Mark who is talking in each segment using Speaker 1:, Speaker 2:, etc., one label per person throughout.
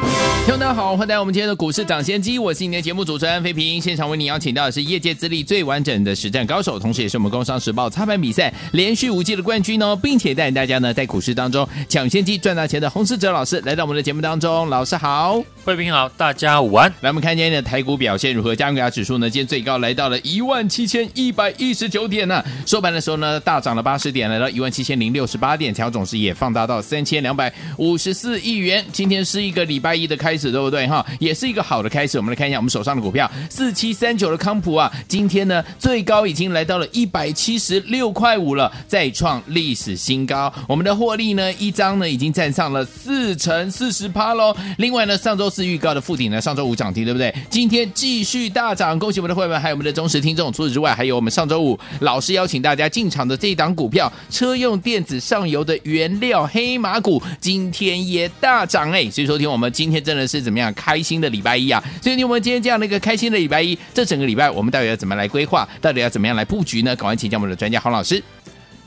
Speaker 1: 听众大家好，欢迎来到我们今天的股市涨先机，我是今天的节目主持人飞平。现场为你邀请到的是业界资历最完整的实战高手，同时也是我们工商时报操盘比赛连续五季的冠军哦，并且带领大家呢在股市当中抢先机赚大钱的洪世哲老师来到我们的节目当中。老师好，
Speaker 2: 飞平好，大家午安。
Speaker 1: 来，我们看今天的台股表现如何？加权指数呢，今天最高来到了一万七千一百一十九点呢、收盘的时候呢大涨了八十点，来到一万七千零六十八点，成交总值也放大到三千两百五十四亿元。今天是一个礼拜一的开始。对不对哈？也是一个好的开始。我们来看一下我们手上的股票，四七三九的康普啊，今天呢最高已经来到了一百七十六块五了，再创历史新高。我们的获利呢，一张呢已经站上了四成四十趴喽。另外呢，上周四预告的富鼎呢，上周五涨停，对不对？今天继续大涨，恭喜我们的会员，还有我们的忠实听众。除此之外，还有我们上周五老师邀请大家进场的这一档股票，车用电子上游的原料黑马股，今天也大涨哎。所以说，听我们今天真的。是怎么样开心的礼拜一啊？所以，我们今天这样的一个开心的礼拜一，这整个礼拜我们到底要怎么来规划？到底要怎么样来布局呢？赶快请教我们的专家黄老师。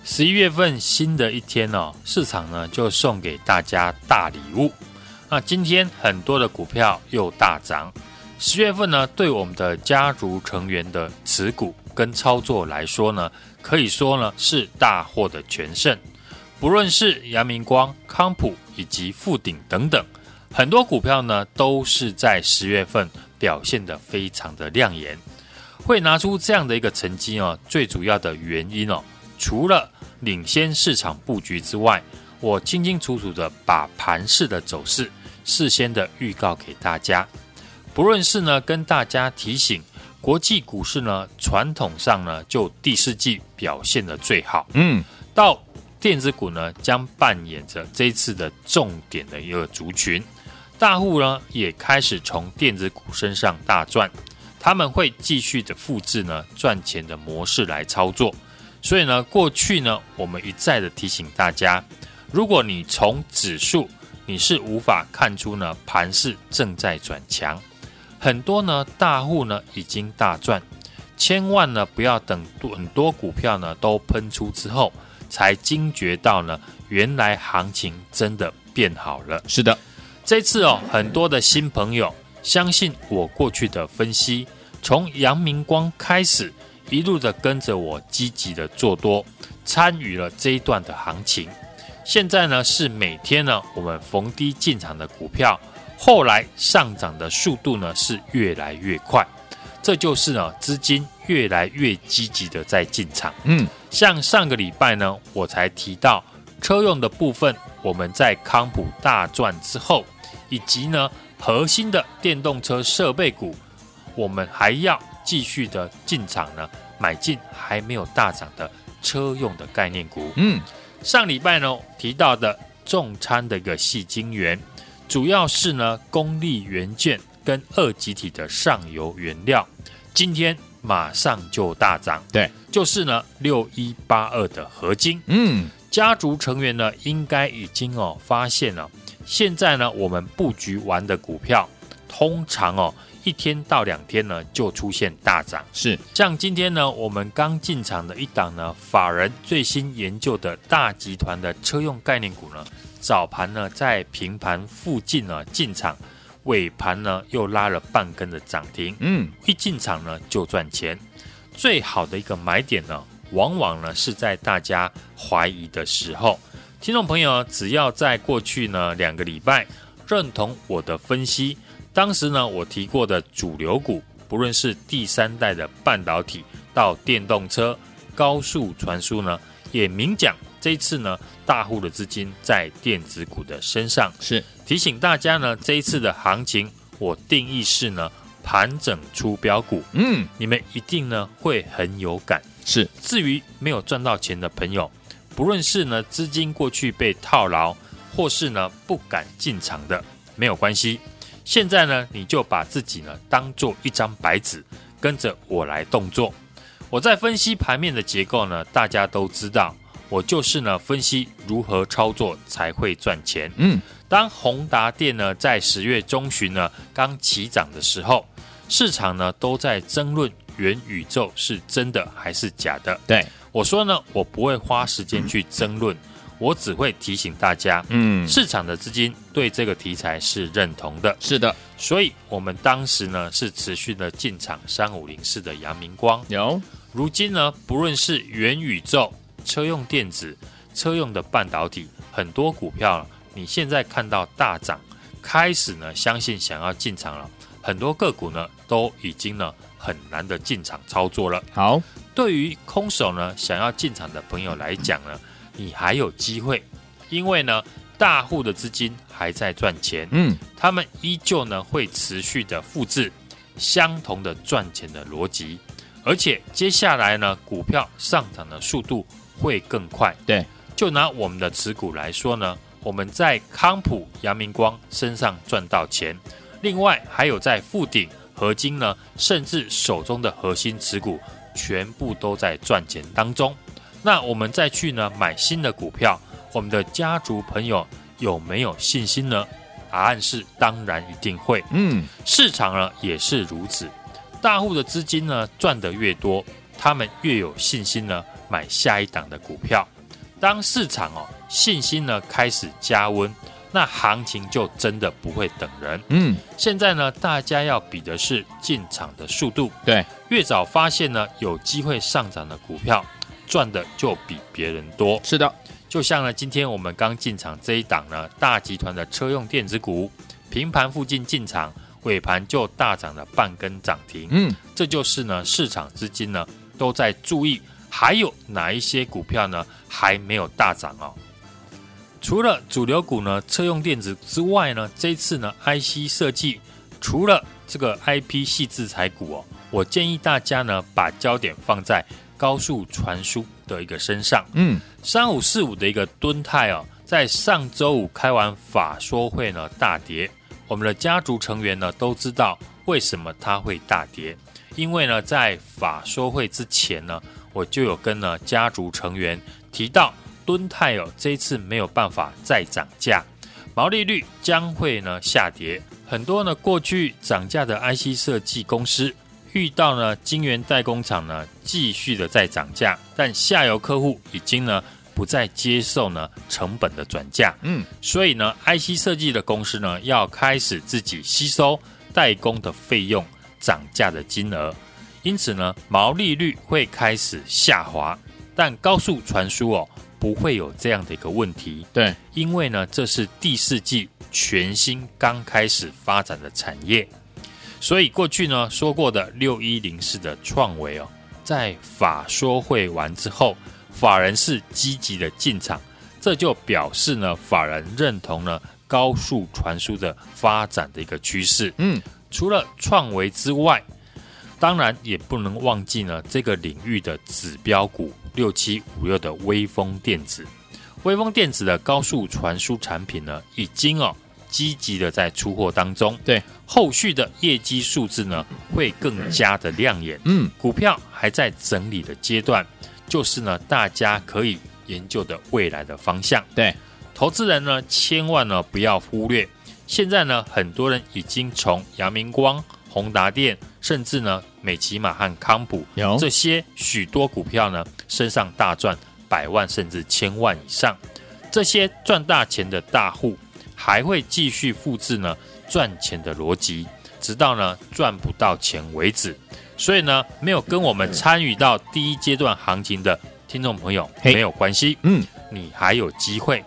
Speaker 2: 十一月份新的一天哦，市场呢就送给大家大礼物。那今天很多的股票又大涨。十月份呢，对我们的家族成员的持股跟操作来说呢，可以说呢是大获的全胜。不论是阳明光、康普以及富鼎等等。很多股票呢，都是在十月份表现的非常的亮眼，会拿出这样的一个成绩哦。最主要的原因哦，除了领先市场布局之外，我清清楚楚的把盘势的走势事先的预告给大家。不论是呢，跟大家提醒，国际股市呢，传统上呢，就第四季表现的最好。嗯，到电子股呢，将扮演着这一次的重点的一个族群。大户呢也开始从电子股身上大赚，他们会继续的复制呢赚钱的模式来操作。所以呢，过去呢我们一再的提醒大家，如果你从指数你是无法看出呢盘势正在转强，很多呢大户呢已经大赚，千万呢不要等很多股票呢都喷出之后才惊觉到呢原来行情真的变好了。
Speaker 1: 是的。
Speaker 2: 这次哦，很多的新朋友相信我过去的分析，从阳明光开始，一路的跟着我积极的做多，参与了这一段的行情。现在呢，是每天呢，我们逢低进场的股票，后来上涨的速度呢是越来越快，这就是呢资金越来越积极的在进场。嗯，像上个礼拜呢，我才提到车用的部分。我们在康普大赚之后，以及呢核心的电动车设备股，我们还要继续的进场呢，买进还没有大涨的车用的概念股。嗯，上礼拜呢提到的重仓的一个细晶圆，主要是呢功率元件跟二极体的上游原料，今天马上就大涨。
Speaker 1: 对，
Speaker 2: 就是呢六一八二的合金。嗯。家族成员呢，应该已经哦发现了，现在呢，我们布局完的股票，通常哦一天到两天呢就出现大涨。
Speaker 1: 是，
Speaker 2: 像今天呢，我们刚进场的一档呢，法人最新研究的大集团的车用概念股呢，早盘呢在平盘附近呢进场，尾盘呢又拉了半根的涨停。嗯，一进场呢就赚钱，最好的一个买点呢。往往呢是在大家怀疑的时候，听众朋友只要在过去呢两个礼拜认同我的分析，当时呢我提过的主流股，不论是第三代的半导体到电动车、高速传输呢，也明讲这一次呢大户的资金在电子股的身上，
Speaker 1: 是。
Speaker 2: 提醒大家呢这一次的行情，我定义是呢盘整出标股，嗯，你们一定呢会很有感。
Speaker 1: 是，
Speaker 2: 至于没有赚到钱的朋友，不论是呢资金过去被套牢，或是呢不敢进场的，没有关系。现在呢，你就把自己呢当做一张白纸，跟着我来动作。我在分析盘面的结构呢，大家都知道，我就是呢分析如何操作才会赚钱。
Speaker 1: 嗯，
Speaker 2: 当宏达电呢在十月中旬呢刚起涨的时候，市场呢都在争论元宇宙是真的还是假的。
Speaker 1: 对，
Speaker 2: 我说呢，我不会花时间去争论，我只会提醒大家，
Speaker 1: 嗯，
Speaker 2: 市场的资金对这个题材是认同的。
Speaker 1: 是的，
Speaker 2: 所以我们当时呢是持续的进场三五零四的阳明光。
Speaker 1: 有，
Speaker 2: 如今呢，不论是元宇宙、车用电子、车用的半导体，很多股票，你现在看到大涨，开始呢，相信想要进场了，很多个股呢都已经呢很难的进场操作了。
Speaker 1: 好，
Speaker 2: 对于空手呢想要进场的朋友来讲呢，你还有机会，因为呢大户的资金还在赚钱，
Speaker 1: 嗯，
Speaker 2: 他们依旧呢会持续的复制相同的赚钱的逻辑。而且接下来呢，股票上涨的速度会更快。
Speaker 1: 对，
Speaker 2: 就拿我们的持股来说呢，我们在康普、阳明光身上赚到钱，另外还有在富鼎、合金呢，甚至手中的核心持股全部都在赚钱当中。那我们再去呢买新的股票，我们的家族朋友有没有信心呢？答案是当然一定会。
Speaker 1: 嗯，
Speaker 2: 市场呢也是如此。大户的资金呢赚得越多，他们越有信心呢买下一档的股票。当市场哦信心呢开始加温，那行情就真的不会等人。
Speaker 1: 嗯，
Speaker 2: 现在呢大家要比的是进场的速度，
Speaker 1: 对，
Speaker 2: 越早发现呢有机会上涨的股票，赚的就比别人多。
Speaker 1: 是的，
Speaker 2: 就像呢今天我们刚进场这一档呢大集团的车用电子股，平盘附近进场。尾盘就大涨了半根涨停，
Speaker 1: 嗯，
Speaker 2: 这就是呢市场资金呢都在注意，还有哪一些股票呢还没有大涨哦？除了主流股呢车用电子之外呢，这一次呢 IC 设计除了这个 IP 系制裁股哦，我建议大家呢把焦点放在高速传输的一个身上，
Speaker 1: 嗯，
Speaker 2: 三五四五的一个敦泰哦，在上周五开完法说会呢大跌。我们的家族成员呢都知道为什么它会大跌，因为呢在法说会之前呢，我就有跟呢家族成员提到，敦泰哦这一次没有办法再涨价，毛利率将会呢下跌。很多呢过去涨价的 IC 设计公司遇到呢晶圆代工厂呢继续的在涨价，但下游客户已经呢。不再接受呢成本的转嫁，
Speaker 1: 嗯，
Speaker 2: 所以呢，IC 设计的公司呢要开始自己吸收代工的费用涨价的金额，因此呢，毛利率会开始下滑。但高速传输哦不会有这样的一个问题，
Speaker 1: 对，
Speaker 2: 因为呢这是第四季全新刚开始发展的产业，所以过去呢说过的六一零四的创维哦，在法说会完之后。法人是积极的进场，这就表示呢，法人认同了高速传输的发展的一个趋势。
Speaker 1: 嗯，
Speaker 2: 除了创维之外，当然也不能忘记呢这个领域的指标股六七五六的威风电子。威风电子的高速传输产品呢，已经哦积极的在出货当中。
Speaker 1: 对，
Speaker 2: 后续的业绩数字呢会更加的亮眼。
Speaker 1: 嗯，
Speaker 2: 股票还在整理的阶段。就是呢，大家可以研究的未来的方向。
Speaker 1: 对，
Speaker 2: 投资人呢，千万呢不要忽略。现在呢，很多人已经从阳明光、宏达电，甚至呢美琪玛和康普
Speaker 1: 有
Speaker 2: 这些许多股票呢，身上大赚百万甚至千万以上。这些赚大钱的大户还会继续复制呢赚钱的逻辑，直到呢赚不到钱为止。所以呢，没有跟我们参与到第一阶段行情的听众朋友没有关系，
Speaker 1: 嗯，
Speaker 2: 你还有机会。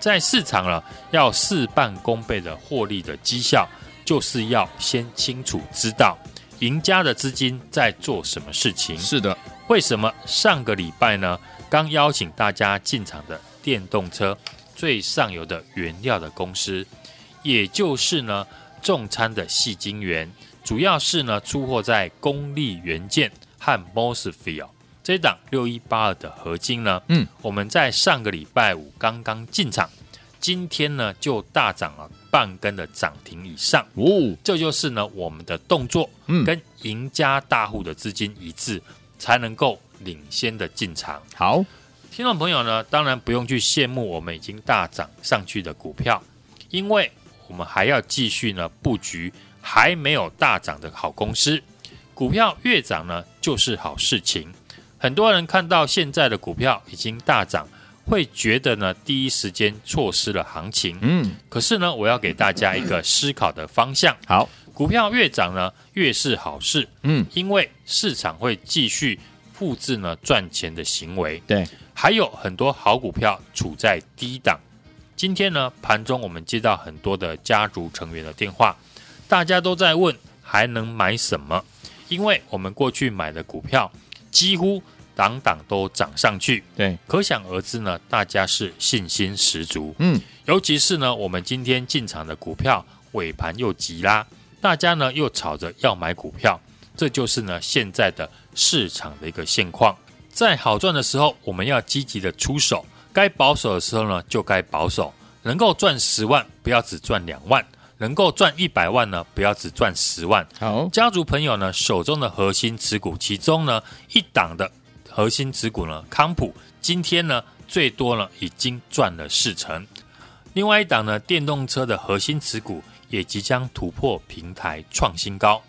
Speaker 2: 在市场了要事半功倍的获利的绩效，就是要先清楚知道赢家的资金在做什么事情。
Speaker 1: 是的，
Speaker 2: 为什么上个礼拜呢，刚邀请大家进场的电动车最上游的原料的公司，也就是呢重餐的细晶圆。主要是呢，出货在功率元件和 MOSFET 这一档六一八二的合金呢，
Speaker 1: 嗯，
Speaker 2: 我们在上个礼拜五刚刚进场，今天呢就大涨了半根的涨停以上，
Speaker 1: 哦，
Speaker 2: 这就是呢我们的动作，嗯，跟赢家大户的资金一致，才能够领先的进场。
Speaker 1: 好，
Speaker 2: 听众朋友呢，当然不用去羡慕我们已经大涨上去的股票，因为我们还要继续呢布局还没有大涨的好公司。股票越涨呢，就是好事情。很多人看到现在的股票已经大涨，会觉得呢第一时间错失了行情。
Speaker 1: 嗯，
Speaker 2: 可是呢，我要给大家一个思考的方向。
Speaker 1: 好，
Speaker 2: 股票越涨呢，越是好事。
Speaker 1: 嗯，
Speaker 2: 因为市场会继续复制呢赚钱的行为。
Speaker 1: 对，
Speaker 2: 还有很多好股票处在低档。今天呢，盘中我们接到很多的家族成员的电话，大家都在问还能买什么？因为我们过去买的股票几乎档档都涨上去，
Speaker 1: 对，
Speaker 2: 可想而知呢，大家是信心十足。
Speaker 1: 嗯，
Speaker 2: 尤其是呢，我们今天进场的股票尾盘又急拉，大家呢又吵着要买股票，这就是呢现在的市场的一个现况。在好赚的时候，我们要积极的出手；该保守的时候呢，就该保守。能够赚十万，不要只赚两万。能够赚一百万呢，不要只赚十万。
Speaker 1: 好，
Speaker 2: 家族朋友呢手中的核心持股，其中呢一档的核心持股呢康普，今天呢最多呢已经赚了四成。另外一档呢电动车的核心持股也即将突破平台创新高。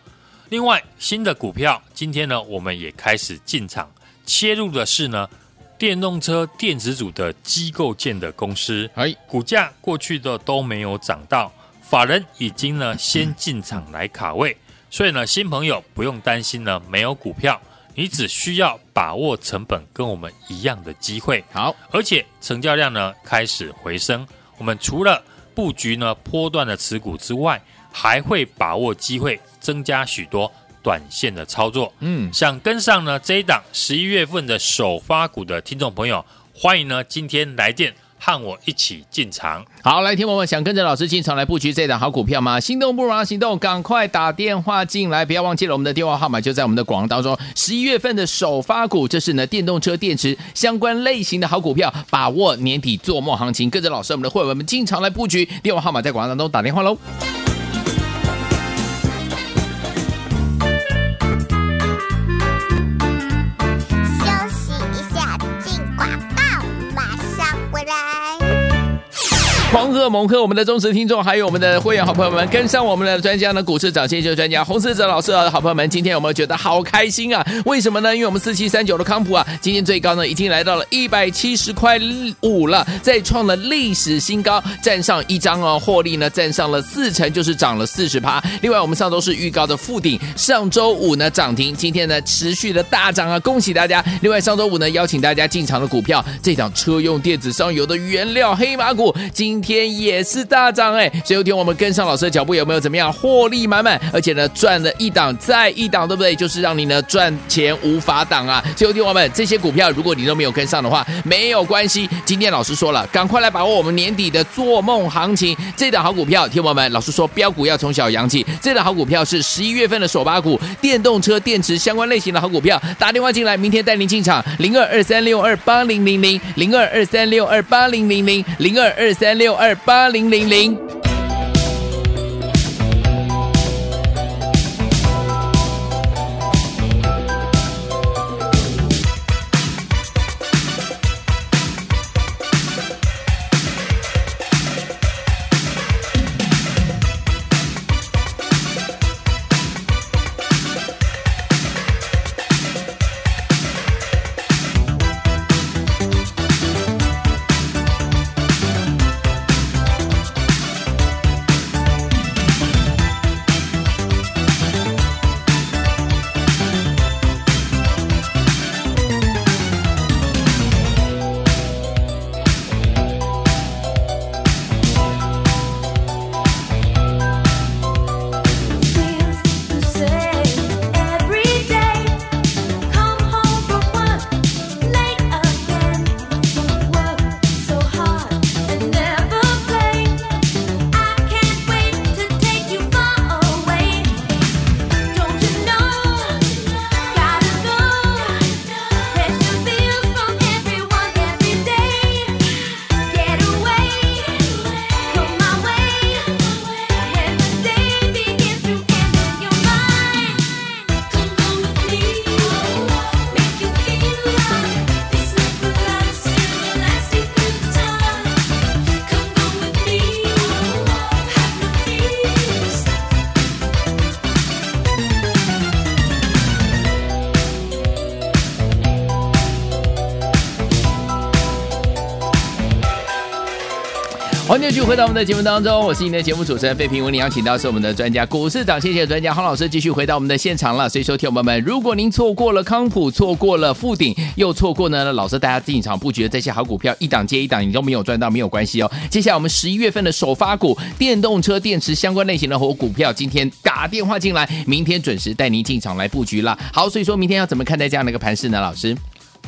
Speaker 2: 另外新的股票，今天呢我们也开始进场切入的是呢电动车电子组的机构建的公司，
Speaker 1: 哎，
Speaker 2: 股价过去的都没有涨到。法人已经呢先进场来卡位，所以呢新朋友不用担心呢没有股票，你只需要把握成本跟我们一样的机会。
Speaker 1: 好，
Speaker 2: 而且成交量呢开始回升，我们除了布局呢波段的持股之外，还会把握机会增加许多短线的操作。
Speaker 1: 嗯，
Speaker 2: 想跟上呢这一档十一月份的首发股的听众朋友，欢迎呢今天来电。和我一起进场。
Speaker 1: 好，来，听我们想跟着老师进场来布局这档好股票吗？心动不如行动，赶快打电话进来，不要忘记了我们的电话号码就在我们的广告当中。十一月份的首发股，这是呢电动车电池相关类型的好股票，把握年底做梦行情，跟着老师我们的会员们进场来布局。电话号码在广告当中打电话喽。狂贺猛贺我们的忠实听众，还有我们的会员好朋友们，跟上我们的专家呢，股市涨先秀专家洪思哲老师的好朋友们，今天有没有觉得好开心啊？为什么呢？因为我们四七三九的康普啊，今天最高呢已经来到了一百七十块五了，再创了历史新高，站上一张哦，获利呢站上了四成，就是涨了四十趴。另外，我们上周是预告的富鼎，上周五呢涨停，今天呢持续的大涨啊，恭喜大家！另外，上周五呢邀请大家进场的股票，这档车用电子上游的原料黑马股，今今天也是大涨哎，所以有天我们跟上老师的脚步有没有怎么样获利满满？而且呢赚了一档再一档，对不对？就是让你呢赚钱无法挡啊！所以有天我们这些股票，如果你都没有跟上的话，没有关系。今天老师说了，赶快来把握我们年底的做梦行情。这档好股票，听我们老师说，标股要从小养起。这档好股票是十一月份的首发股，电动车电池相关类型的好股票。打电话进来，明天带您进场，零二二三六二八零零零，零二二三六二八零零零，零二二三六。二八零零零。欢迎继续回到我们的节目当中，我是您的节目主持人费平。为您邀请到是我们的专家股市长，谢谢专家黄老师继续回到我们的现场了。所以，说，听友们，如果您错过了康普，错过了富鼎，又错过呢，老师大家进场布局的这些好股票，一档接一档，你都没有赚到，没有关系哦。接下来我们十一月份的首发股，电动车电池相关类型的好股票，今天打电话进来，明天准时带您进场来布局了。好，所以说明天要怎么看待这样的一个盘势呢？老师？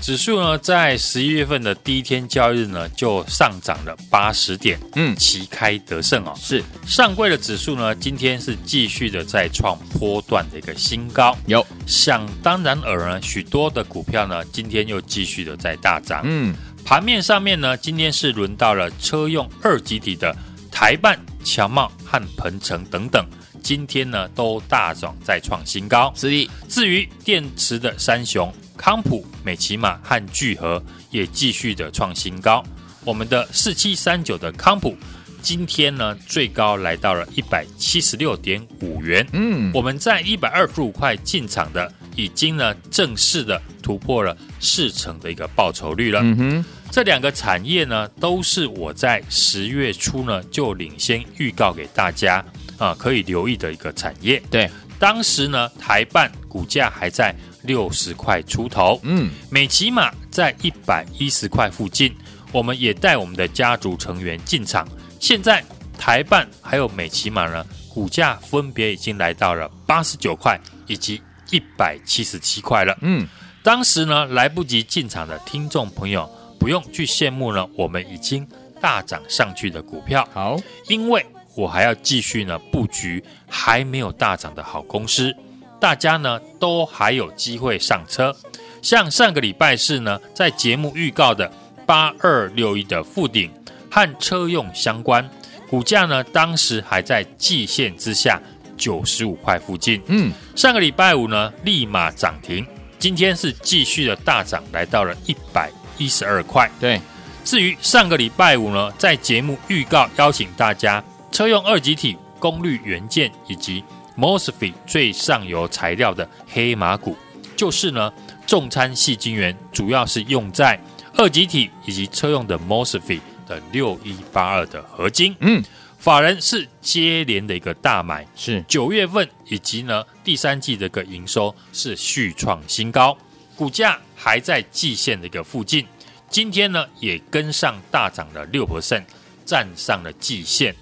Speaker 2: 指数呢，在十一月份的第一天交易日呢，就上涨了八十点，嗯，旗开得胜哦。
Speaker 1: 是
Speaker 2: 上柜的指数呢，今天是继续的在创波段的一个新高。
Speaker 1: 有
Speaker 2: 想当然尔呢，许多的股票呢，今天又继续的在大涨。
Speaker 1: 嗯，
Speaker 2: 盘面上面呢，今天是轮到了车用二极体的台半、强茂和鹏程等等，今天呢都大涨再创新高。
Speaker 1: 是的，
Speaker 2: 至于电池的三雄。康普、美琪玛和聚合也继续的创新高。我们的四七三九的康普今天呢，最高来到了一百七十六点五元。
Speaker 1: 嗯，
Speaker 2: 我们在一百二十五块进场的，已经呢正式的突破了四成的一个报酬率了。
Speaker 1: 嗯哼，
Speaker 2: 这两个产业呢，都是我在十月初呢就领先预告给大家啊，可以留意的一个产业。
Speaker 1: 对，
Speaker 2: 当时呢台办股价还在。六十块出头，
Speaker 1: 嗯，
Speaker 2: 美琪玛在一百一十块附近，我们也带我们的家族成员进场。现在台办还有美琪玛呢，股价分别已经来到了八十九块以及一百七十七块了。
Speaker 1: 嗯，
Speaker 2: 当时呢来不及进场的听众朋友，不用去羡慕呢，我们已经大涨上去的股票。
Speaker 1: 好，
Speaker 2: 因为我还要继续呢布局还没有大涨的好公司。大家呢都还有机会上车，像上个礼拜四呢，在节目预告的八二六一的附顶和车用相关股价呢，当时还在季线之下九十五块附近。
Speaker 1: 嗯，
Speaker 2: 上个礼拜五呢，立马涨停，今天是继续的大涨，来到了一百一十二块。
Speaker 1: 对，
Speaker 2: 至于上个礼拜五呢，在节目预告邀请大家车用二极体功率元件以及。MOSFET 最上游材料的黑马股，就是呢，重参细晶圆，主要是用在二极体以及车用的 MOSFET 的六一八二的合金。
Speaker 1: 嗯，
Speaker 2: 法人是接连的一个大买，
Speaker 1: 是。
Speaker 2: 九月份以及呢第三季的一个营收是续创新高，股价还在季线的一个附近，今天呢也跟上大涨了六 percent，站上了季
Speaker 1: 线。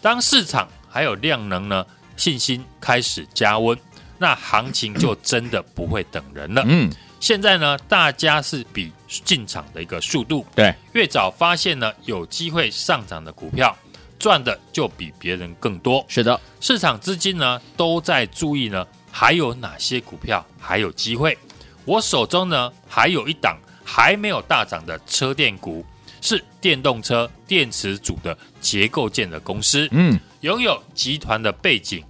Speaker 2: 当市场还有量能呢，信心开始加温，那行情就真的不会等人了。
Speaker 1: 嗯，
Speaker 2: 现在呢，大家是比进场的一个速度，
Speaker 1: 对，
Speaker 2: 越早发现呢有机会上涨的股票，赚的就比别人更多。
Speaker 1: 是的，
Speaker 2: 市场资金呢都在注意呢，还有哪些股票还有机会？我手中呢还有一档还没有大涨的车电股，是电动车电池组的结构件的公司。
Speaker 1: 嗯。
Speaker 2: 拥有集团的背景，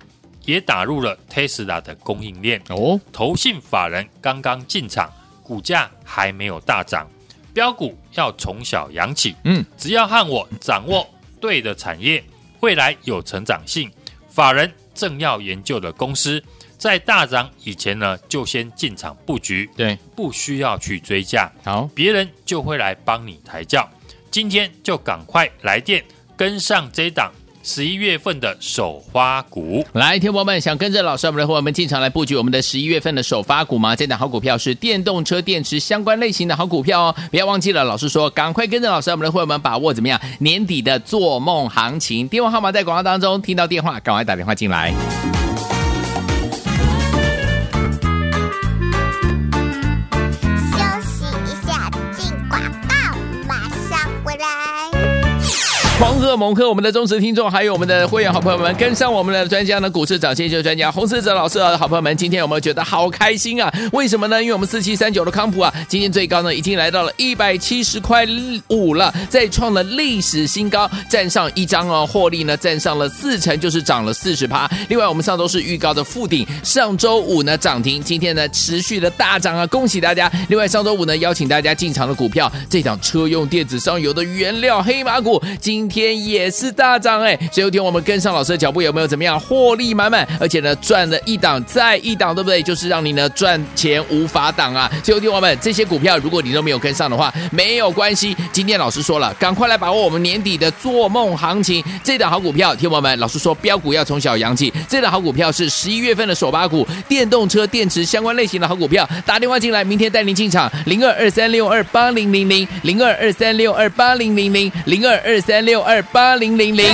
Speaker 2: 也打入了 Tesla 的供应链
Speaker 1: 哦。
Speaker 2: 投信法人刚刚进场，股价还没有大涨，标股要从小养起。
Speaker 1: 嗯，
Speaker 2: 只要和我掌握对的产业，未来有成长性，法人正要研究的公司，在大涨以前呢，就先进场布局。
Speaker 1: 对，
Speaker 2: 不需要去追价，
Speaker 1: 好，
Speaker 2: 别人就会来帮你抬轿。今天就赶快来电跟上这档。十一月份的首发股，
Speaker 1: 来，听众们想跟着老师我们的伙伴们进场来布局我们的十一月份的首发股吗？这档好股票是电动车电池相关类型的好股票哦，不要忘记了，老师说赶快跟着老师我们的伙伴们把握怎么样年底的做梦行情？电话号码在广告当中，听到电话赶快打电话进来。狂贺猛贺我们的忠实听众，还有我们的会员好朋友们，跟上我们的专家呢，股市涨先秀专家洪士哲老师的好朋友们，今天有没有觉得好开心啊？为什么呢？因为我们四七三九的康普啊，今天最高呢已经来到了一百七十块五了，再创了历史新高，站上一张哦，获利呢站上了四成，就是涨了四十趴。另外，我们上周是预告的复顶，上周五呢涨停，今天呢持续的大涨啊，恭喜大家！另外，上周五呢邀请大家进场的股票，这档车用电子上游的原料黑马股，今
Speaker 3: 天也是大涨哎，所以有天我们跟上老师的脚步，有没有怎么样获利满满？而且呢，赚了一档再一档，对不对？就是让你呢赚钱无法挡啊！所以有天我们这些股票，如果你都没有跟上的话，没有关系。今天老师说了，赶快来把握我们年底的做梦行情，这档好股票，听我们，老师说标股要从小扬起，这档好股票是十一月份的首发股，电动车电池相关类型的好股票，打电话进来，明天带您进场，零二二三六二八零零零，零二二三六二八零零零，零二二三六二八零零零。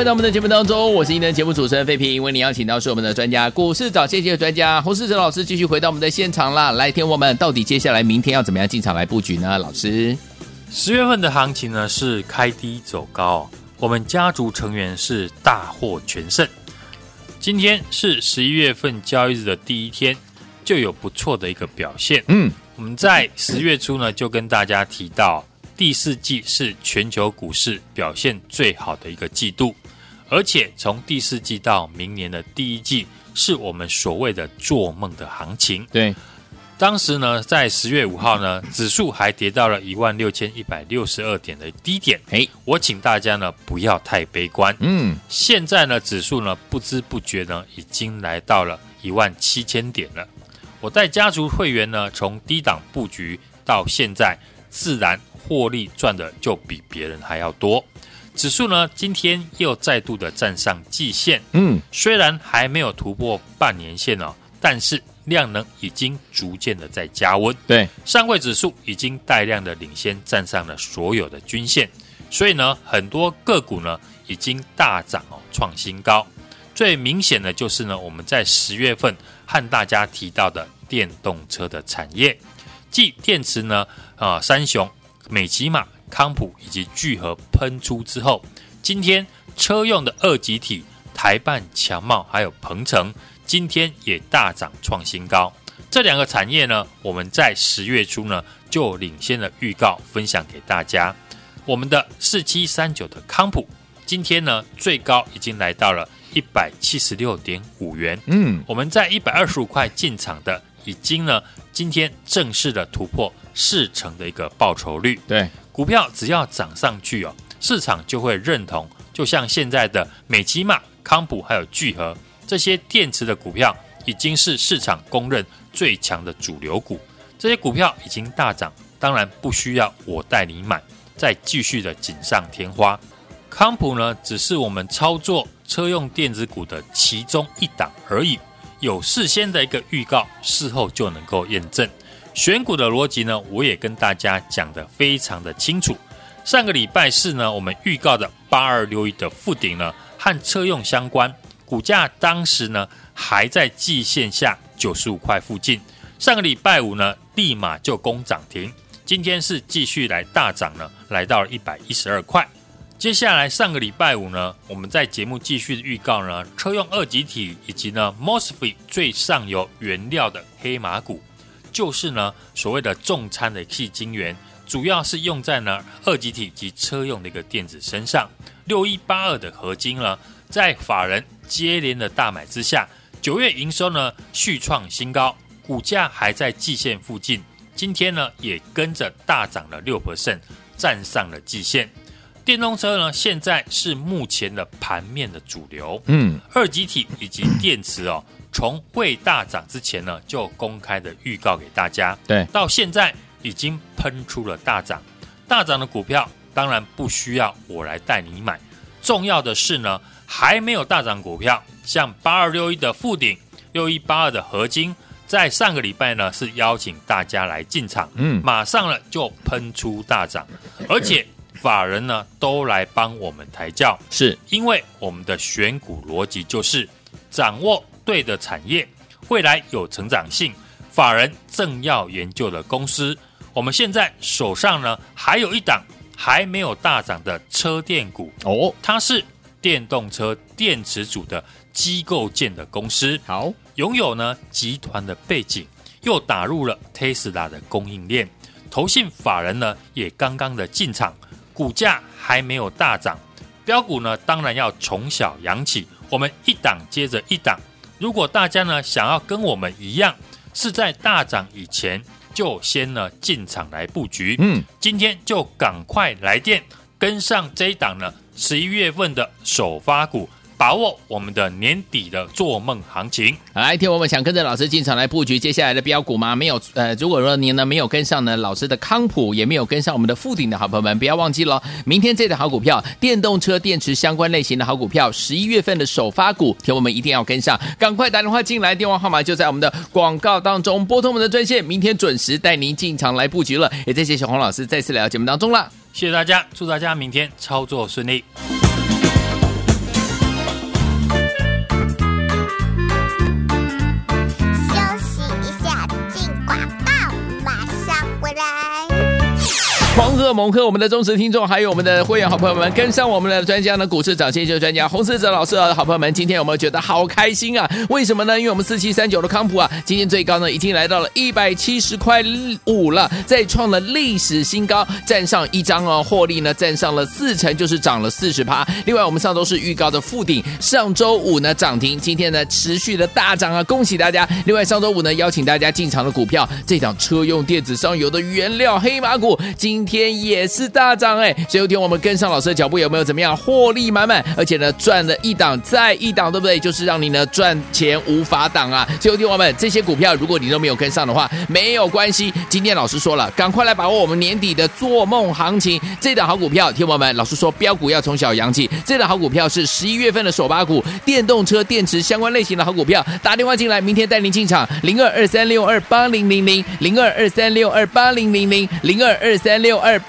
Speaker 3: 回到我们的节目当中，我是今天的节目主持人费平，为你邀请到是我们的专家股市涨先机的专家洪世哲老师，继续回到我们的现场啦。来听我们到底接下来明天要怎么样进场来布局呢？老师，
Speaker 2: 十月份的行情呢是开低走高，我们家族成员是大获全胜。今天是十一月份交易日的第一天，就有不错的一个表现。嗯，我们在十月初呢就跟大家提到。第四季是全球股市表现最好的一个季度，而且从第四季到明年的第一季，是我们所谓的做梦的行情。
Speaker 3: 对，
Speaker 2: 当时呢，在十月五号呢，指数还跌到了一万六千一百六十二点的低点。哎，我请大家呢不要太悲观。嗯，现在呢，指数呢不知不觉呢已经来到了一万七千点了。我带家族会员呢从低档布局到现在，自然。获利赚的就比别人还要多，指数呢今天又再度的站上季线，嗯，虽然还没有突破半年线哦，但是量能已经逐渐的在加温，
Speaker 3: 对，
Speaker 2: 上柜指数已经带量的领先站上了所有的均线，所以呢，很多个股呢已经大涨哦，创新高。最明显的就是呢，我们在十月份和大家提到的电动车的产业，即电池呢啊、呃、三雄。美琪玛、康普以及聚合喷出之后，今天车用的二极体台半强茂还有鹏程，今天也大涨创新高。这两个产业呢，我们在十月初呢就领先了预告分享给大家。我们的四七三九的康普，今天呢最高已经来到了一百七十六点五元。嗯，我们在一百二十五块进场的，已经呢今天正式的突破。四成的一个报酬率，
Speaker 3: 对
Speaker 2: 股票只要涨上去哦，市场就会认同。就像现在的美琪玛、康普还有聚合这些电池的股票，已经是市场公认最强的主流股。这些股票已经大涨，当然不需要我带你买，再继续的锦上添花。康普呢，只是我们操作车用电子股的其中一档而已，有事先的一个预告，事后就能够验证。选股的逻辑呢，我也跟大家讲得非常的清楚。上个礼拜四呢，我们预告的八二六一的附顶呢，和车用相关，股价当时呢还在季线下九十五块附近。上个礼拜五呢，立马就攻涨停。今天是继续来大涨呢，来到了一百一十二块。接下来上个礼拜五呢，我们在节目继续预告呢，车用二极体以及呢 MOSFET 最上游原料的黑马股，就是呢所谓的重餐的矽晶圆，主要是用在呢二极体及车用的一个电子身上。六一八二的合金呢，在法人接连的大买之下，九月营收呢续创新高，股价还在季线附近。今天呢，也跟着大涨了六 percent，站上了季线。电动车呢，现在是目前的盘面的主流。嗯，二极体以及电池哦，从未大涨之前呢，就公开的预告给大家。
Speaker 1: 对，
Speaker 2: 到现在已经喷出了大涨，大涨的股票当然不需要我来带你买。重要的是呢，还没有大涨股票，像八二六一的富鼎，六一八二的合金。在上个礼拜呢，是邀请大家来进场，嗯，马上呢就喷出大涨，而且法人呢都来帮我们抬轿，
Speaker 1: 是
Speaker 2: 因为我们的选股逻辑就是掌握对的产业，未来有成长性，法人正要研究的公司。我们现在手上呢还有一档还没有大涨的车电股哦，它是电动车电池组的机构建的公司，
Speaker 1: 好。
Speaker 2: 拥有呢集团的背景，又打入了 Tesla 的供应链，投信法人呢也刚刚的进场，股价还没有大涨，标股呢当然要从小养起，我们一档接着一档。如果大家呢想要跟我们一样，是在大涨以前就先呢进场来布局，嗯，今天就赶快来电跟上这一档呢十一月份的首发股。把握我们的年底的做梦行情。
Speaker 1: 来，听我们想跟着老师进场来布局接下来的标股吗？没有，呃，如果说您呢没有跟上呢老师的康普，也没有跟上我们的富鼎的好朋友们，不要忘记了，明天这档好股票，电动车电池相关类型的好股票，十一月份的首发股，听我们一定要跟上，赶快打电话进来，电话号码就在我们的广告当中，拨通我们的专线，明天准时带您进场来布局了。也谢谢小红老师再次来到节目当中了，
Speaker 2: 谢谢大家，祝大家明天操作顺利。
Speaker 1: 贺猛贺我们的忠实听众，还有我们的会员好朋友们，跟上我们的专家呢，股市涨先机专家洪士哲老师的好朋友们，今天有没有觉得好开心啊？为什么呢？因为我们四七三九的康普啊，今天最高呢已经来到了一百七十块五了，再创了历史新高，站上一张哦，获利呢站上了四成，就是涨了四十趴。另外，我们上周是预告的富鼎，上周五呢涨停，今天呢持续的大涨啊，恭喜大家！另外，上周五呢邀请大家进场的股票，这档车用电子上游的原料黑马股，今天也是大涨哎，所以有天我们跟上老师的脚步，有没有怎么样获利满满？而且呢，赚了一档再一档，对不对？就是让你呢赚钱无法挡啊！所以有天我们这些股票，如果你都没有跟上的话，没有关系。今天老师说了，赶快来把握我们年底的做梦行情。这档好股票，听我们老师说，标股要从小养起。这档好股票是十一月份的首发股，电动车电池相关类型的好股票。打电话进来，明天带您进场，零二二三六二八零零零，零二二三六二八零零零，零二二三六二